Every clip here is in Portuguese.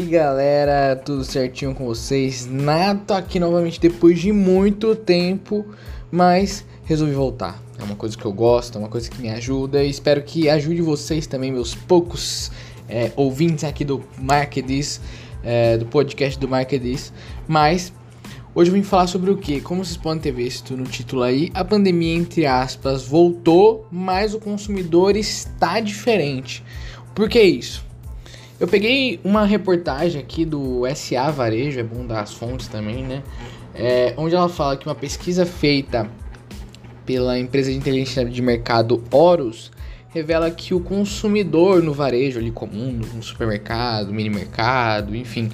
aí galera, tudo certinho com vocês? Nato aqui novamente depois de muito tempo, mas resolvi voltar. É uma coisa que eu gosto, é uma coisa que me ajuda e espero que ajude vocês também, meus poucos é, ouvintes aqui do Marketdiz, é, do podcast do Marketdiz. Mas hoje eu vim falar sobre o que? Como vocês podem ter visto no título aí, a pandemia, entre aspas, voltou, mas o consumidor está diferente. Por que isso? Eu peguei uma reportagem aqui do SA Varejo, é bom dar as fontes também, né? É, onde ela fala que uma pesquisa feita pela empresa de inteligência de mercado Horus revela que o consumidor no varejo ali comum, no supermercado, mini mercado, enfim,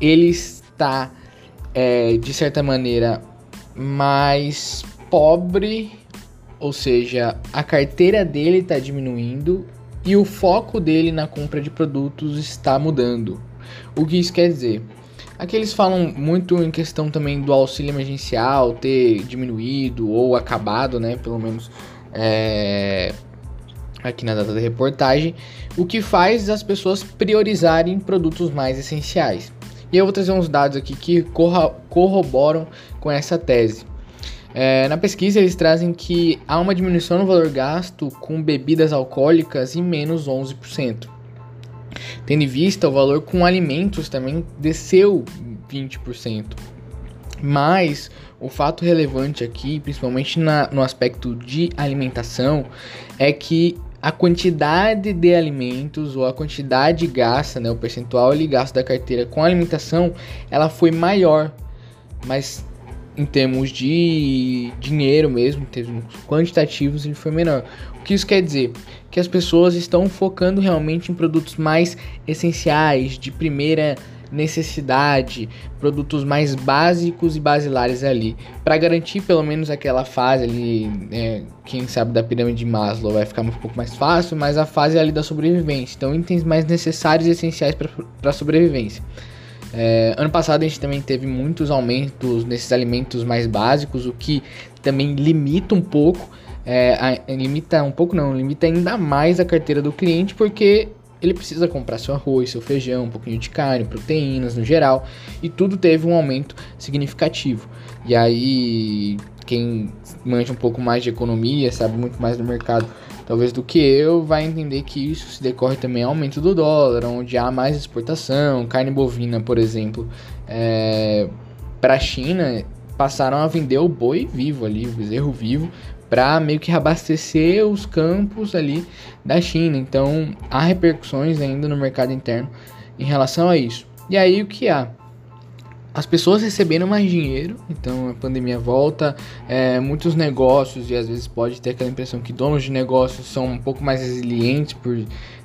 ele está é, de certa maneira mais pobre, ou seja, a carteira dele está diminuindo e o foco dele na compra de produtos está mudando. O que isso quer dizer? Aqui eles falam muito em questão também do auxílio emergencial ter diminuído ou acabado, né? Pelo menos é, aqui na data da reportagem, o que faz as pessoas priorizarem produtos mais essenciais. E eu vou trazer uns dados aqui que corroboram com essa tese. É, na pesquisa, eles trazem que há uma diminuição no valor gasto com bebidas alcoólicas em menos 11%. Tendo em vista o valor com alimentos também desceu 20%. Mas o fato relevante aqui, principalmente na, no aspecto de alimentação, é que a quantidade de alimentos ou a quantidade gasta, né, o percentual ali gasto da carteira com alimentação, ela foi maior, mas em termos de dinheiro mesmo, em termos quantitativos, ele foi menor. O que isso quer dizer? Que as pessoas estão focando realmente em produtos mais essenciais, de primeira necessidade, produtos mais básicos e basilares ali, para garantir pelo menos aquela fase ali, né, quem sabe da pirâmide de Maslow vai ficar um pouco mais fácil, mas a fase ali da sobrevivência. Então, itens mais necessários e essenciais para a sobrevivência. É, ano passado a gente também teve muitos aumentos nesses alimentos mais básicos, o que também limita um pouco, é, a, limita um pouco não, limita ainda mais a carteira do cliente, porque ele precisa comprar seu arroz, seu feijão, um pouquinho de carne, proteínas no geral, e tudo teve um aumento significativo. E aí, quem manja um pouco mais de economia, sabe muito mais do mercado, talvez do que eu, vai entender que isso se decorre também ao aumento do dólar, onde há mais exportação, carne bovina, por exemplo, é, para a China passaram a vender o boi vivo ali, o bezerro vivo, para meio que abastecer os campos ali da China. Então há repercussões ainda no mercado interno em relação a isso. E aí o que há? As pessoas recebendo mais dinheiro, então a pandemia volta, é, muitos negócios, e às vezes pode ter aquela impressão que donos de negócios são um pouco mais resilientes por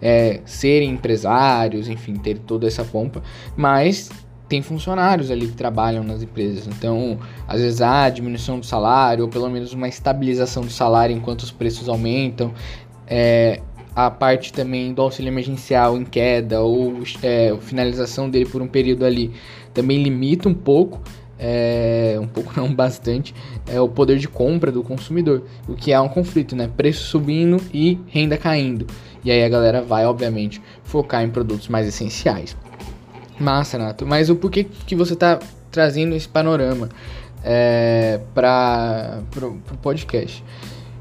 é, serem empresários, enfim, ter toda essa pompa, mas tem funcionários ali que trabalham nas empresas. Então, às vezes há diminuição do salário, ou pelo menos uma estabilização do salário enquanto os preços aumentam. É, a parte também do auxílio emergencial em queda, ou é, finalização dele por um período ali, também limita um pouco. É, um pouco não bastante é o poder de compra do consumidor o que é um conflito né preço subindo e renda caindo e aí a galera vai obviamente focar em produtos mais essenciais Massa, Nato. Mas o porquê que você está trazendo esse panorama é, para o podcast?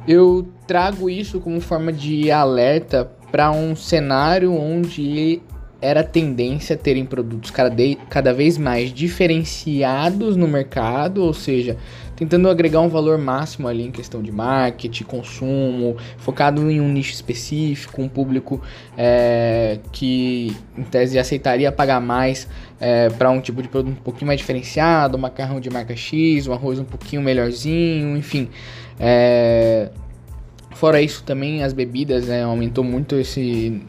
Eu trago isso como forma de alerta para um cenário onde era tendência terem produtos cada, cada vez mais diferenciados no mercado, ou seja, tentando agregar um valor máximo ali em questão de marketing, consumo, focado em um nicho específico, um público é, que em tese aceitaria pagar mais é, para um tipo de produto um pouquinho mais diferenciado, um macarrão de marca X, um arroz um pouquinho melhorzinho, enfim. É, fora isso também as bebidas, né, aumentou muito esse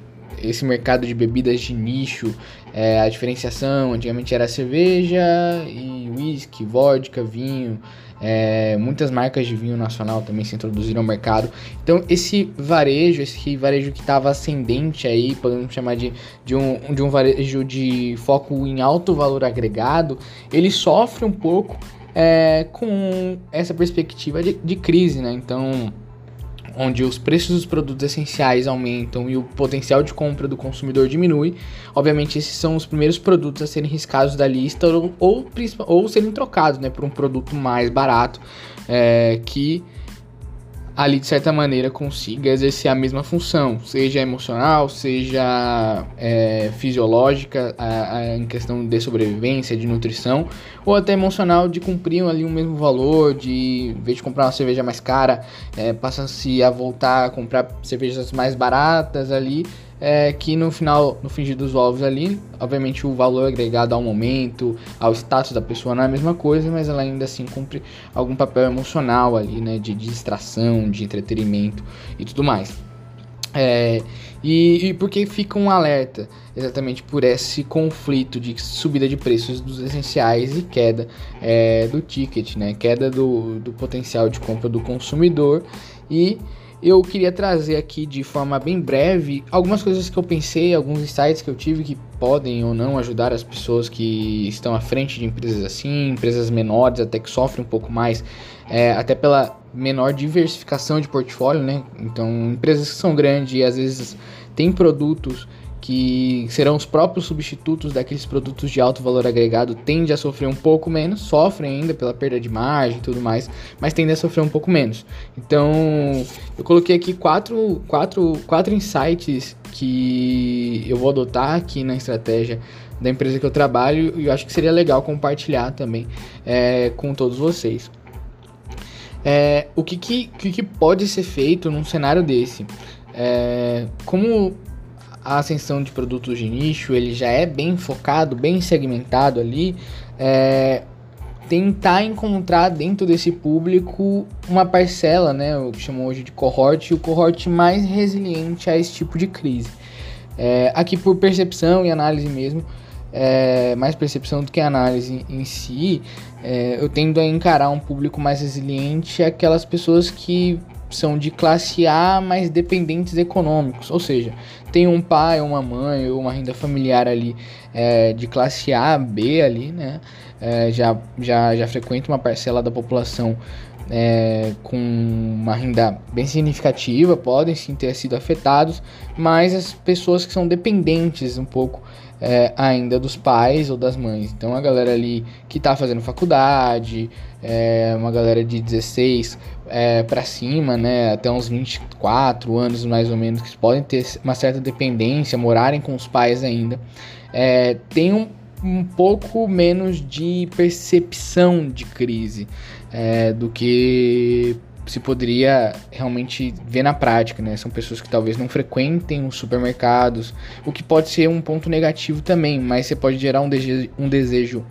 esse mercado de bebidas de nicho, é, a diferenciação, antigamente era cerveja e whisky, vodka, vinho, é, muitas marcas de vinho nacional também se introduziram ao mercado. Então esse varejo, esse varejo que estava ascendente aí, podemos chamar de, de, um, de um varejo de foco em alto valor agregado, ele sofre um pouco é, com essa perspectiva de, de crise, né? Então onde os preços dos produtos essenciais aumentam e o potencial de compra do consumidor diminui, obviamente esses são os primeiros produtos a serem riscados da lista ou, ou, ou serem trocados né, por um produto mais barato é, que ali de certa maneira consiga exercer a mesma função, seja emocional, seja é, fisiológica, a, a, em questão de sobrevivência, de nutrição, ou até emocional de cumprir ali o mesmo valor, de em vez de comprar uma cerveja mais cara, é, passa-se a voltar a comprar cervejas mais baratas ali é que no final, no fingir dos ovos ali, obviamente o valor agregado ao momento, ao status da pessoa não é a mesma coisa, mas ela ainda assim cumpre algum papel emocional ali, né, de distração, de entretenimento e tudo mais. É, e, e porque fica um alerta exatamente por esse conflito de subida de preços dos essenciais e queda é, do ticket, né, queda do, do potencial de compra do consumidor e eu queria trazer aqui de forma bem breve algumas coisas que eu pensei, alguns insights que eu tive que podem ou não ajudar as pessoas que estão à frente de empresas assim, empresas menores, até que sofrem um pouco mais, é, até pela menor diversificação de portfólio, né? Então, empresas que são grandes e às vezes têm produtos que serão os próprios substitutos daqueles produtos de alto valor agregado, tende a sofrer um pouco menos, sofrem ainda pela perda de margem e tudo mais, mas tende a sofrer um pouco menos. Então, eu coloquei aqui quatro, quatro, quatro insights que eu vou adotar aqui na estratégia da empresa que eu trabalho e eu acho que seria legal compartilhar também é, com todos vocês. É, o que, que, que, pode ser feito num cenário desse? É, como a ascensão de produtos de nicho ele já é bem focado, bem segmentado ali, é, tentar encontrar dentro desse público uma parcela, né, o que chamam hoje de cohort, o cohort mais resiliente a esse tipo de crise. É, aqui por percepção e análise mesmo, é, mais percepção do que análise em si, é, eu tendo a encarar um público mais resiliente aquelas pessoas que são de classe A, mas dependentes econômicos, ou seja, tem um pai, uma mãe ou uma renda familiar ali é, de classe A, B ali, né? É, já, já, já frequenta uma parcela da população é, com uma renda bem significativa, podem sim ter sido afetados, mas as pessoas que são dependentes um pouco é, ainda dos pais ou das mães. Então a galera ali que está fazendo faculdade, é, uma galera de 16 é, para cima, né, até uns 24 anos mais ou menos, que podem ter uma certa dependência, morarem com os pais ainda, é, tem um, um pouco menos de percepção de crise é, do que se poderia realmente ver na prática, né? São pessoas que talvez não frequentem os supermercados, o que pode ser um ponto negativo também, mas você pode gerar um desejo, um desejo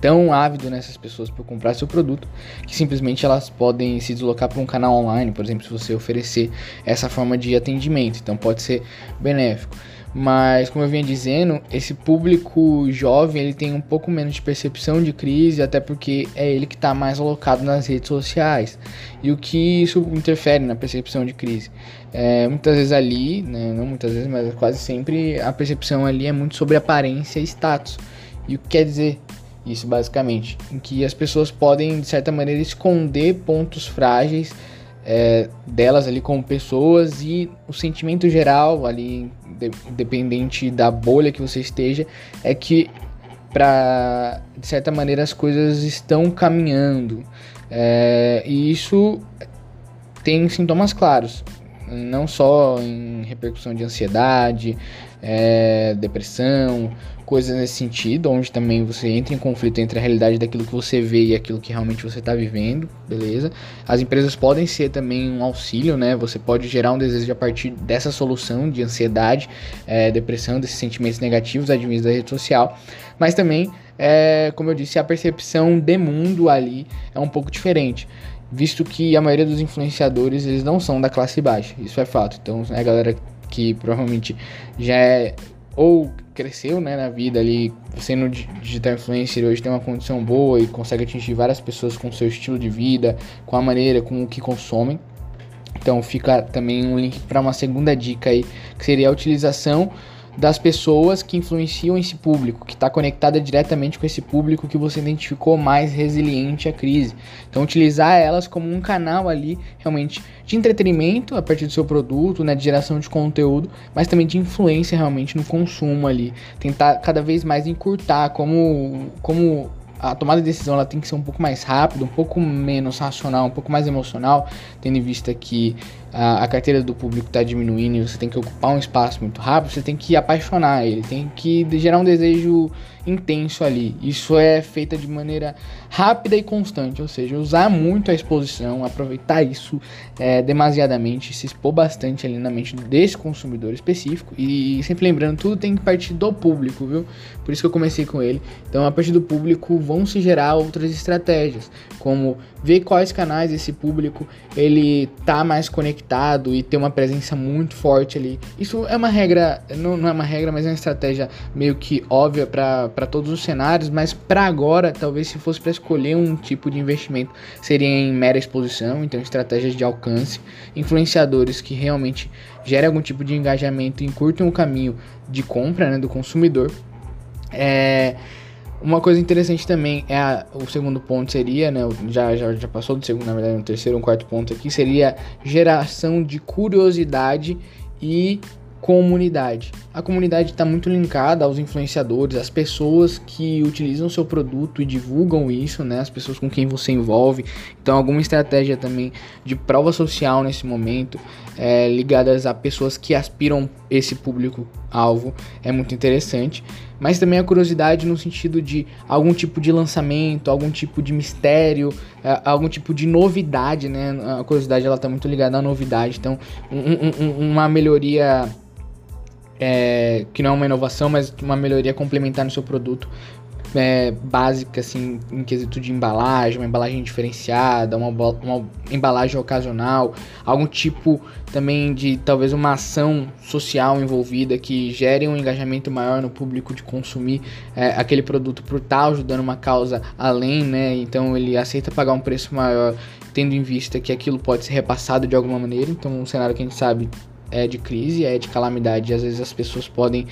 tão ávido nessas pessoas por comprar seu produto que simplesmente elas podem se deslocar para um canal online, por exemplo, se você oferecer essa forma de atendimento. Então pode ser benéfico. Mas como eu vinha dizendo, esse público jovem ele tem um pouco menos de percepção de crise, até porque é ele que está mais alocado nas redes sociais. E o que isso interfere na percepção de crise? É, muitas vezes ali, né, não muitas vezes, mas quase sempre, a percepção ali é muito sobre aparência e status. E o que quer dizer isso basicamente? Em que as pessoas podem, de certa maneira, esconder pontos frágeis é, delas ali como pessoas e o sentimento geral ali, de, dependente da bolha que você esteja, é que para de certa maneira as coisas estão caminhando. É, e isso tem sintomas claros não só em repercussão de ansiedade, é, depressão, coisas nesse sentido, onde também você entra em conflito entre a realidade daquilo que você vê e aquilo que realmente você está vivendo, beleza? As empresas podem ser também um auxílio, né? Você pode gerar um desejo a partir dessa solução de ansiedade, é, depressão, desses sentimentos negativos advindos da rede social, mas também, é, como eu disse, a percepção de mundo ali é um pouco diferente visto que a maioria dos influenciadores eles não são da classe baixa, isso é fato. Então é a galera que provavelmente já é ou cresceu né, na vida ali, sendo digital influencer hoje tem uma condição boa e consegue atingir várias pessoas com seu estilo de vida, com a maneira com o que consomem. Então fica também um link para uma segunda dica aí, que seria a utilização das pessoas que influenciam esse público, que está conectada diretamente com esse público que você identificou mais resiliente à crise. Então, utilizar elas como um canal ali, realmente, de entretenimento a partir do seu produto, né, de geração de conteúdo, mas também de influência realmente no consumo ali. Tentar cada vez mais encurtar como, como a tomada de decisão ela tem que ser um pouco mais rápida, um pouco menos racional, um pouco mais emocional, tendo em vista que a, a carteira do público está diminuindo você tem que ocupar um espaço muito rápido, você tem que apaixonar ele, tem que gerar um desejo intenso ali. Isso é feita de maneira rápida e constante, ou seja, usar muito a exposição, aproveitar isso é, demasiadamente, se expor bastante ali na mente desse consumidor específico e sempre lembrando, tudo tem que partir do público, viu? Por isso que eu comecei com ele. Então, a partir do público vão se gerar outras estratégias, como ver quais canais esse público ele tá mais conectado e ter uma presença muito forte ali. Isso é uma regra, não, não é uma regra, mas é uma estratégia meio que óbvia para todos os cenários, mas para agora, talvez se fosse para escolher um tipo de investimento, seria em mera exposição, então estratégias de alcance, influenciadores que realmente gerem algum tipo de engajamento e encurtam o caminho de compra né, do consumidor. É, uma coisa interessante também é a, o segundo ponto seria, né? Já, já, já passou do segundo, na verdade, no terceiro ou quarto ponto aqui, seria geração de curiosidade e comunidade. A comunidade está muito linkada aos influenciadores, às pessoas que utilizam seu produto e divulgam isso, né? As pessoas com quem você envolve. Então, alguma estratégia também de prova social nesse momento, é, ligadas a pessoas que aspiram esse público-alvo, é muito interessante. Mas também a curiosidade no sentido de algum tipo de lançamento, algum tipo de mistério, é, algum tipo de novidade, né? A curiosidade ela está muito ligada à novidade. Então, um, um, uma melhoria é, que não é uma inovação, mas uma melhoria complementar no seu produto é, básica, assim, em quesito de embalagem, uma embalagem diferenciada, uma, uma embalagem ocasional, algum tipo também de talvez uma ação social envolvida que gere um engajamento maior no público de consumir é, aquele produto por estar tá ajudando uma causa além, né? Então ele aceita pagar um preço maior, tendo em vista que aquilo pode ser repassado de alguma maneira. Então, um cenário que a gente sabe é de crise, é de calamidade, e às vezes as pessoas podem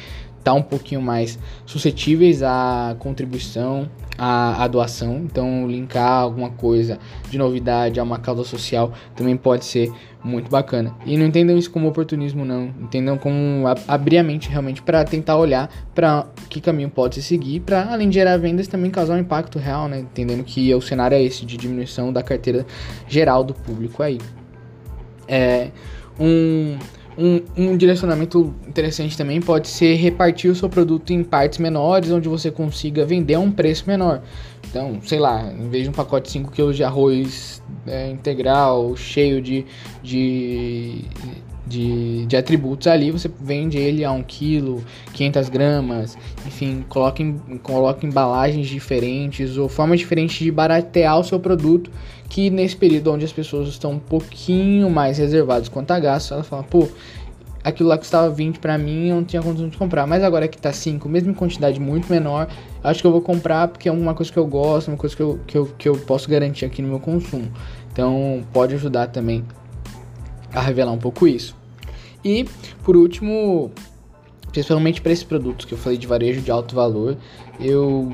estar tá um pouquinho mais suscetíveis à contribuição, à, à, doação. Então, linkar alguma coisa de novidade a uma causa social também pode ser muito bacana. E não entendam isso como oportunismo, não. Entendam como abrir a mente realmente para tentar olhar para que caminho pode se seguir, para além de gerar vendas, também causar um impacto real, né? Entendendo que o cenário é esse de diminuição da carteira geral do público aí. É um um, um, direcionamento interessante também pode ser repartir o seu produto em partes menores, onde você consiga vender a um preço menor. Então, sei lá, em vez de um pacote de 5 kg de arroz é, integral, cheio de, de, de, de, atributos ali, você vende ele a 1 kg, 500 gramas, enfim, coloque, coloque embalagens diferentes ou formas diferentes de baratear o seu produto que nesse período onde as pessoas estão um pouquinho mais reservadas quanto a gasto, ela fala, pô, aquilo lá custava 20 para mim, eu não tinha condição de comprar, mas agora que tá 5, mesmo em quantidade muito menor, acho que eu vou comprar porque é uma coisa que eu gosto, uma coisa que eu, que eu, que eu posso garantir aqui no meu consumo. Então pode ajudar também a revelar um pouco isso. E por último, principalmente para esses produtos que eu falei de varejo de alto valor, eu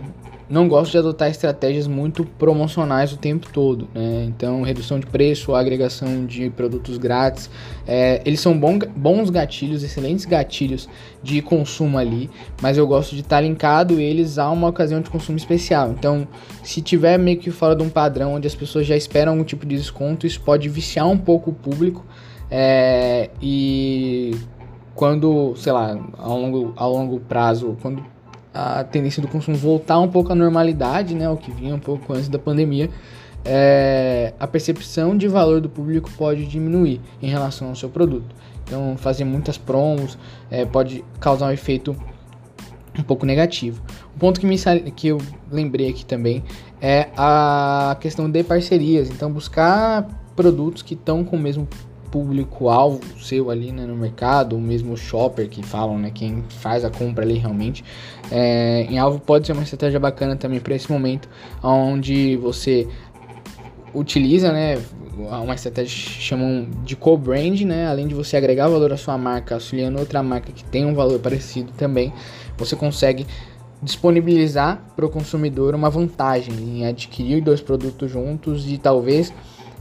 não gosto de adotar estratégias muito promocionais o tempo todo, né? Então, redução de preço, agregação de produtos grátis, é, eles são bom, bons gatilhos, excelentes gatilhos de consumo ali, mas eu gosto de estar linkado eles a uma ocasião de consumo especial. Então, se tiver meio que fora de um padrão onde as pessoas já esperam algum tipo de desconto, isso pode viciar um pouco o público é, e quando, sei lá, ao longo, ao longo prazo, quando a tendência do consumo voltar um pouco à normalidade, né, o que vinha um pouco antes da pandemia, é, a percepção de valor do público pode diminuir em relação ao seu produto. Então, fazer muitas promos é, pode causar um efeito um pouco negativo. O ponto que, me, que eu lembrei aqui também é a questão de parcerias. Então, buscar produtos que estão com o mesmo público-alvo seu ali né, no mercado, o mesmo shopper que falam, né, quem faz a compra ali realmente, é, em alvo pode ser uma estratégia bacana também para esse momento, onde você utiliza, né, uma estratégia que chamam de co-brand, né? Além de você agregar valor à sua marca, auxiliando outra marca que tem um valor parecido também, você consegue disponibilizar para o consumidor uma vantagem em adquirir dois produtos juntos e talvez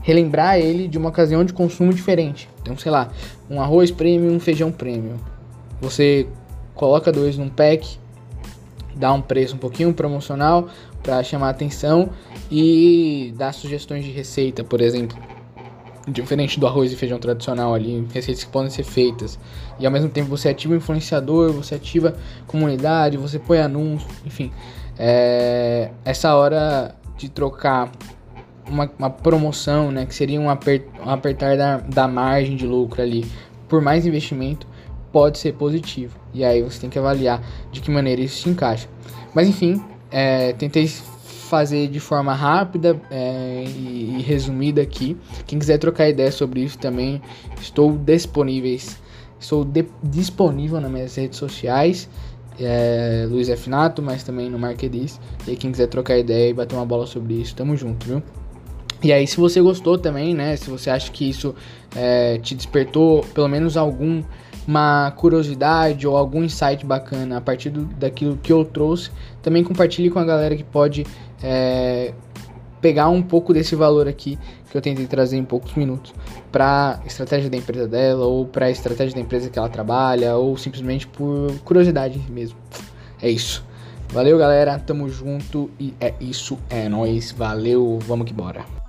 relembrar ele de uma ocasião de consumo diferente. Então, sei lá, um arroz premium, um feijão premium. Você coloca dois num pack, dá um preço um pouquinho promocional para chamar atenção e dá sugestões de receita, por exemplo. Diferente do arroz e feijão tradicional ali, receitas que podem ser feitas. E ao mesmo tempo você ativa o influenciador, você ativa comunidade, você põe anúncio, enfim. É, essa hora de trocar uma, uma, promoção, né, que seria um, apert, um apertar da, da margem de lucro ali por mais investimento, pode ser positivo. E aí você tem que avaliar de que maneira isso se encaixa. Mas enfim, é, tentei fazer de forma rápida é, e, e, resumida aqui. Quem quiser trocar ideia sobre isso também, estou disponíveis. Estou de, disponível nas minhas redes sociais, é, Luiz F. Nato, mas também no Marquedis. E quem quiser trocar ideia e bater uma bola sobre isso, tamo junto, viu? E aí, se você gostou também, né? Se você acha que isso é, te despertou pelo menos algum uma curiosidade ou algum insight bacana a partir do, daquilo que eu trouxe, também compartilhe com a galera que pode é, pegar um pouco desse valor aqui que eu tentei trazer em poucos minutos para estratégia da empresa dela ou para estratégia da empresa que ela trabalha ou simplesmente por curiosidade mesmo. É isso. Valeu, galera. Tamo junto e é isso. É nóis. Valeu. Vamos que bora.